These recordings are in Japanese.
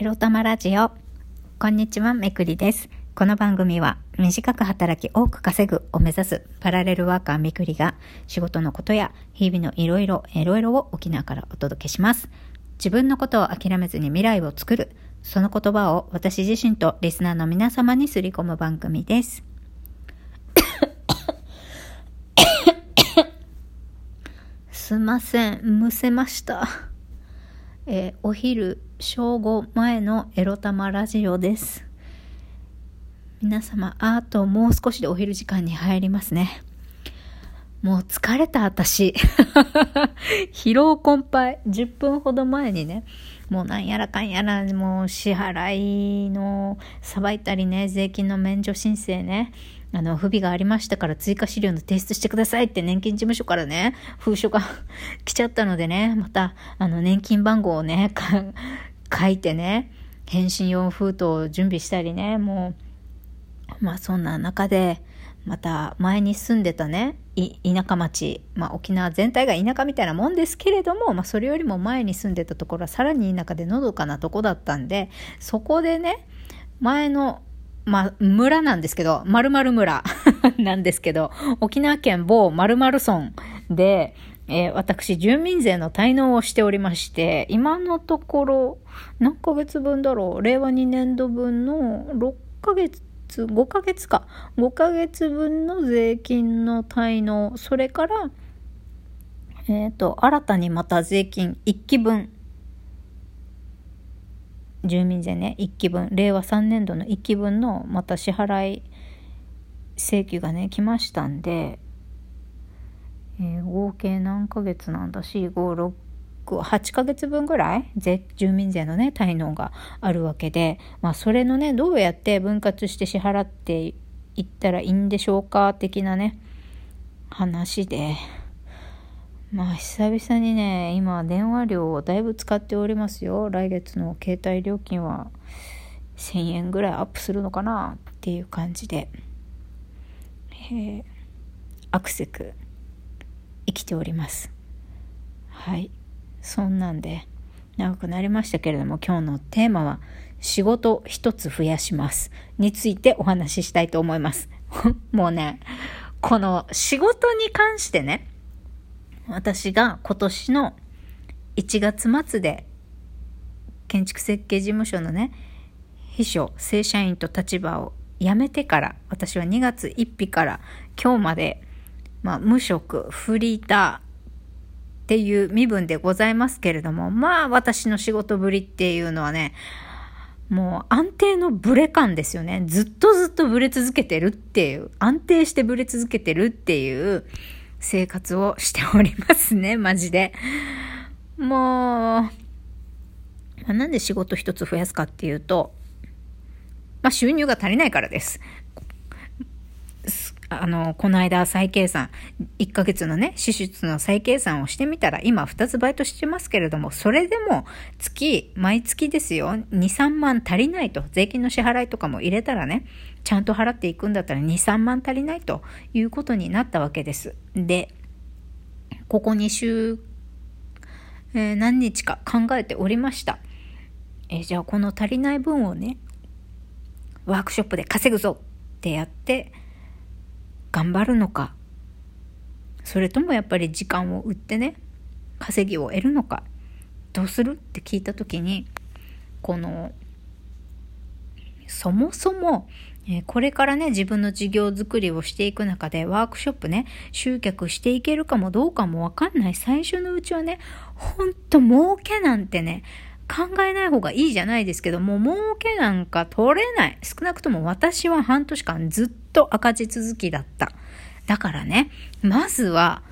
エロ玉ラジオ。こんにちは、めくりです。この番組は、短く働き多く稼ぐを目指すパラレルワーカーめくりが、仕事のことや日々のいろいろ、いろいろを沖縄からお届けします。自分のことを諦めずに未来を作る。その言葉を私自身とリスナーの皆様にすり込む番組です。すいません、むせました。えーお昼正午前のエロ玉ラジオです。皆様、あともう少しでお昼時間に入りますね。もう疲れた私。疲労困憊。10分ほど前にね、もうなんやらかんやら、もう支払いのさばいたりね、税金の免除申請ね、あの、不備がありましたから追加資料の提出してくださいって年金事務所からね、封書が 来ちゃったのでね、また、あの、年金番号をね、書いてね、返信用封筒を準備したりね、もう、まあそんな中で、また前に住んでたね、田舎町、まあ沖縄全体が田舎みたいなもんですけれども、まあそれよりも前に住んでたところはさらに田舎でのどかなとこだったんで、そこでね、前の、ま村なんですけど、〇〇村 なんですけど、沖縄県某〇〇村で、えー私、住民税の滞納をしておりまして、今のところ、何ヶ月分だろう？令和2年度分の6ヶ月、5ヶ月か。5ヶ月分の税金の滞納、それから、えっ、と、新たにまた税金1期分、住民税ね、1期分、令和3年度の1期分のまた支払い請求がね、来ましたんで、えー合計何ヶ月なんだ ?4、5、6、8ヶ月分ぐらい税住民税のね、滞納があるわけで、まあそれのね、どうやって分割して支払っていったらいいんでしょうか的なね、話で、まあ久々にね、今電話料をだいぶ使っておりますよ。来月の携帯料金は1000円ぐらいアップするのかなっていう感じで、えアクセク生きております。はい。そんなんで、長くなりましたけれども、今日のテーマは、仕事一つ増やします。についてお話ししたいと思います。もうね、この仕事に関してね、私が今年の1月末で、建築設計事務所のね、秘書、正社員と立場を辞めてから、私は2月1日から今日まで、まあ、無職、フリーターっていう身分でございますけれども、まあ私の仕事ぶりっていうのはね、もう安定のブレ感ですよね。ずっとずっとブレ続けてるっていう、安定してブレ続けてるっていう生活をしておりますね、マジで。もう、なんで仕事一つ増やすかっていうと、まあ収入が足りないからで。すあの、この間再計算、1ヶ月のね、支出の再計算をしてみたら、今2つバイトしてますけれども、それでも月、毎月ですよ、2、3万足りないと、税金の支払いとかも入れたらね、ちゃんと払っていくんだったら2、3万足りないということになったわけです。で、ここ2週、えー何日か考えておりました。えーじゃあこの足りない分をね、ワークショップで稼ぐぞってやって、頑張るのか、それともやっぱり時間を売ってね、稼ぎを得るのか、どうするって聞いた時に、この、そもそも、これからね、自分の事業作りをしていく中で、ワークショップね、集客していけるかもどうかもわかんない最初のうちはね、ほんと儲けなんてね、考えない方がいいじゃないですけども、う儲けなんか取れない。少なくとも私は半年間ずっと赤字続きだった。だからね、まずは、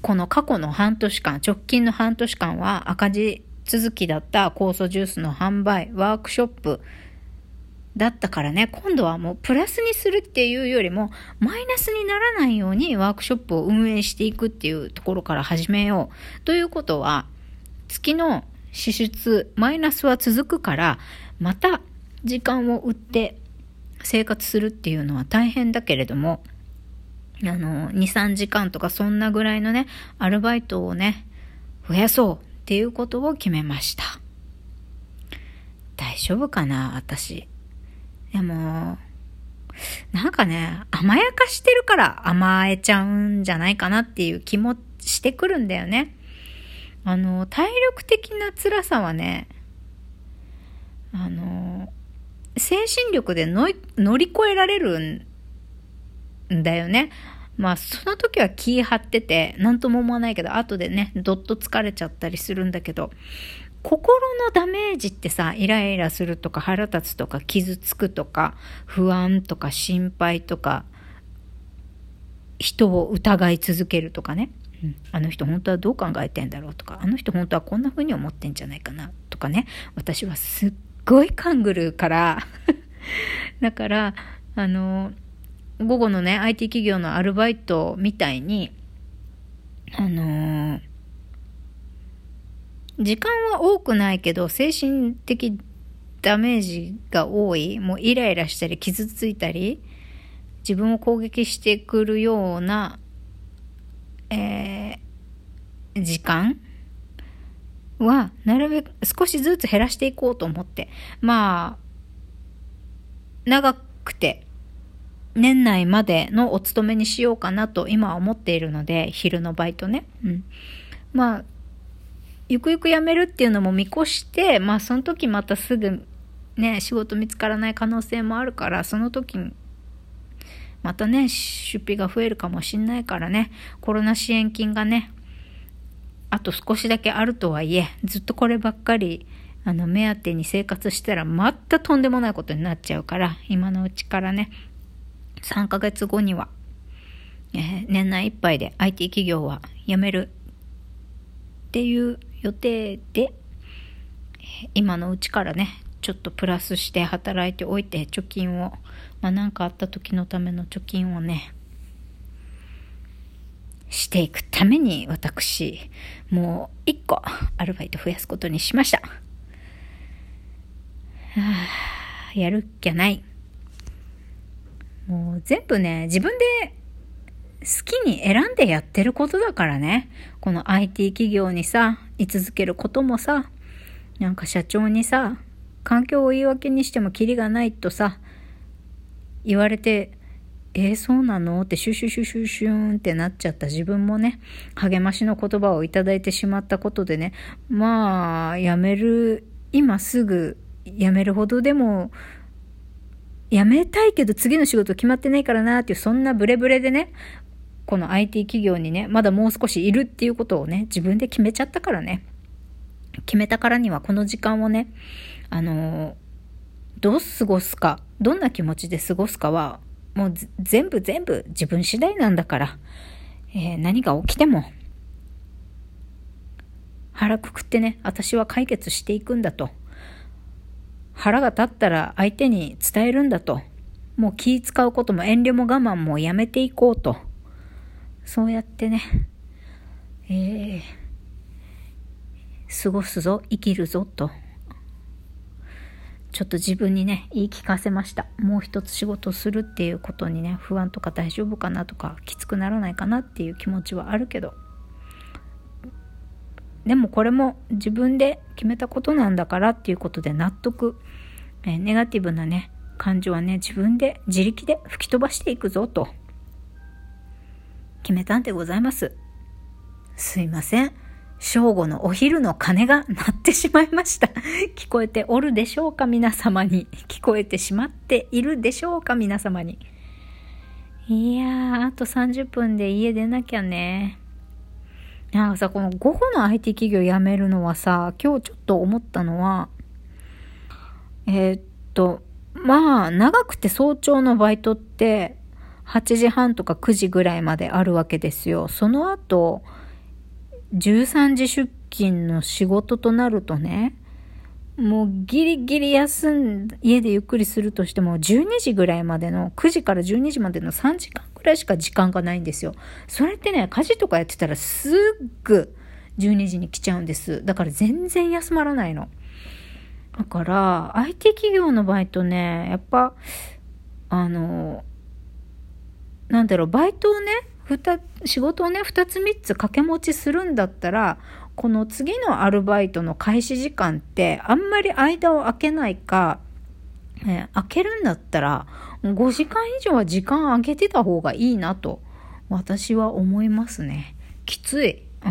この過去の半年間、直近の半年間は赤字続きだった酵素ジュースの販売、ワークショップだったからね、今度はもうプラスにするっていうよりも、マイナスにならないようにワークショップを運営していくっていうところから始めよう。ということは、月の支出、マイナスは続くから、また時間を売って生活するっていうのは大変だけれども、あの、2、3時間とかそんなぐらいのね、アルバイトをね、増やそうっていうことを決めました。だ丈夫かな、私。でも、なんかね、甘やかしてるから甘えちゃうんじゃないかなっていう気もしてくるんだよね。あの、体力的な辛さはね、あの、精神力で乗り越えられるんだよね。まあ、その時は気張ってて、なんとも思わないけど、後でね、どっと疲れちゃったりするんだけど、心のダメージってさ、イライラするとか腹立つとか傷つくとか不安とか心配とか人を疑い続けるとかね、うん、あの人本当はどう考えてんだろうとかあの人本当はこんな風に思ってんじゃないかなとかね。私はすっごい勘ぐるから。だからあの午後のね IT 企業のアルバイトみたいにあの時間は多くないけど、精神的ダメージが多い、もうイライラしたり傷ついたり、自分を攻撃してくるような、えー、時間は、なるべく少しずつ減らしていこうと思って。まあ、長くて、年内までのお勤めにしようかなと今は思っているので、昼のバイトね。うん。まあ、ゆくゆく辞めるっていうのも見越して、まあその時またすぐね、仕事見つからない可能性もあるから、その時に、またね、出費が増えるかもしんないからね、コロナ支援金がね、あと少しだけあるとはいえ、ずっとこればっかり、あの、目当てに生活したら、またとんでもないことになっちゃうから、今のうちからね、3ヶ月後には、えー、年内いっぱいで IT 企業は辞めるっていう予定で、今のうちからね、ちょっとプラスして働いておいて、貯金を、まあ何かあった時のための貯金をね、していくために私、もう一個アルバイト増やすことにしました。はあ、やるっきゃない。もう全部ね、自分で好きに選んでやってることだからね。この IT 企業にさ、居続けることもさ、なんか社長にさ、環境を言い訳にしてもキリがないとさ、言われて、えー、そうなの？ってシュシュシュシュシューンってなっちゃった。自分もね、励ましの言葉をいただいてしまったことでね、まあ、やめる、今すぐやめるほどでも、やめたいけど次の仕事決まってないからなっていう、そんなブレブレでね、この IT 企業にね、まだもう少しいるっていうことをね、自分で決めちゃったからね。決めたからにはこの時間をね、あのー、どう過ごすか、どんな気持ちで過ごすかは、もう全部全部自分次第なんだから、えー、何が起きても、腹くくってね、私は解決していくんだと。腹が立ったら相手に伝えるんだと。もう気使うことも遠慮も我慢もやめていこうと。そうやってね、えー、過ごすぞ、生きるぞと、ちょっと自分にね、言い聞かせました。もう一つ仕事するっていうことにね、不安とか大丈夫かなとか、きつくならないかなっていう気持ちはあるけど、でもこれも自分で決めたことなんだからっていうことで納得、えー、ネガティブなね、感情はね、自分で自力で吹き飛ばしていくぞと。決めたんでございます。すいません。正午のお昼の鐘が鳴ってしまいました。聞こえておるでしょうか？皆様に。聞こえてしまっているでしょうか？皆様に。いやー、あと30分で家出なきゃね。なんかさ、この午後の IT 企業辞めるのはさ、今日ちょっと思ったのは、えー、っと、まあ、長くて早朝のバイトって、8時半とか9時ぐらいまであるわけですよ。その後、13時出勤の仕事となるとね、もうギリギリ休ん、家でゆっくりするとしても12時ぐらいまでの、9時から12時までの3時間ぐらいしか時間がないんですよ。それってね、家事とかやってたらすっぐ12時に来ちゃうんです。だから全然休まらないの。だから、IT 企業のバイトね、やっぱ、あの、なんだろう、バイトをね、仕事をね2つ3つ掛け持ちするんだったらこの次のアルバイトの開始時間ってあんまり間を空けないか、えー、空けるんだったら5時間以上は時間空けてた方がいいなと私は思いますね。きつい。あ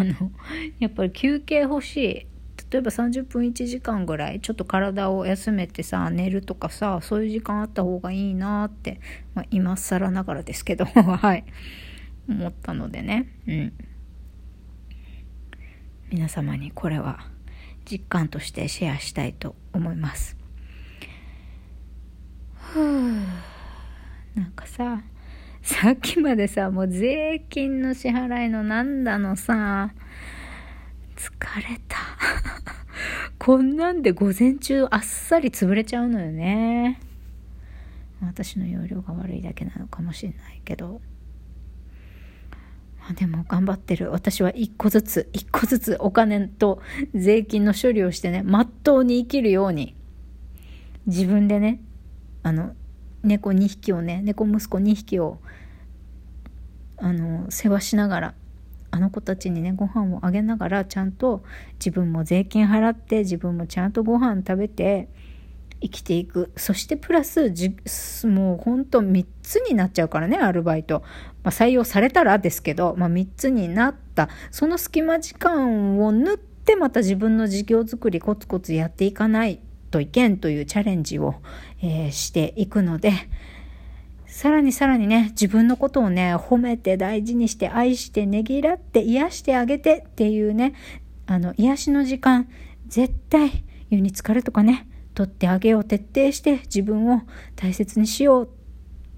の、やっぱり休憩欲しい。例えば30分1時間ぐらいちょっと体を休めてさ寝るとかさそういう時間あった方がいいなって、まあ、今更ながらですけど はい。思ったのでね。うん。皆様にこれは実感としてシェアしたいと思います。ふうなんかささっきまでさもう税金の支払いのなんだのさ疲れた。こんなんで午前中あっさり潰れちゃうのよね。私の容量が悪いだけなのかもしれないけど。でも頑張ってる。私は一個ずつ、一個ずつお金と税金の処理をしてね、まっとうに生きるように、自分でね、あの、猫2匹をね、猫息子2匹を、あの、世話しながら、あの子たちにねご飯をあげながらちゃんと自分も税金払って自分もちゃんとご飯食べて生きていく。そしてプラスもうほんと3つになっちゃうからねアルバイト、まあ、採用されたらですけど、まあ、3つになった。その隙間時間を縫ってまた自分の事業作りコツコツやっていかないといけんというチャレンジを、えー、していくのでさらにさらにね、自分のことをね、褒めて大事にして愛してねぎらって癒してあげてっていうね、あの、癒しの時間、絶対湯に浸かるとかね、取ってあげよう、徹底して自分を大切にしよう、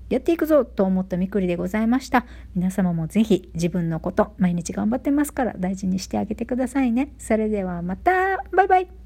やっていくぞと思ったみくりでございました。皆様もぜひ自分のこと、毎日頑張ってますから大事にしてあげてくださいね。それではまた、バイバイ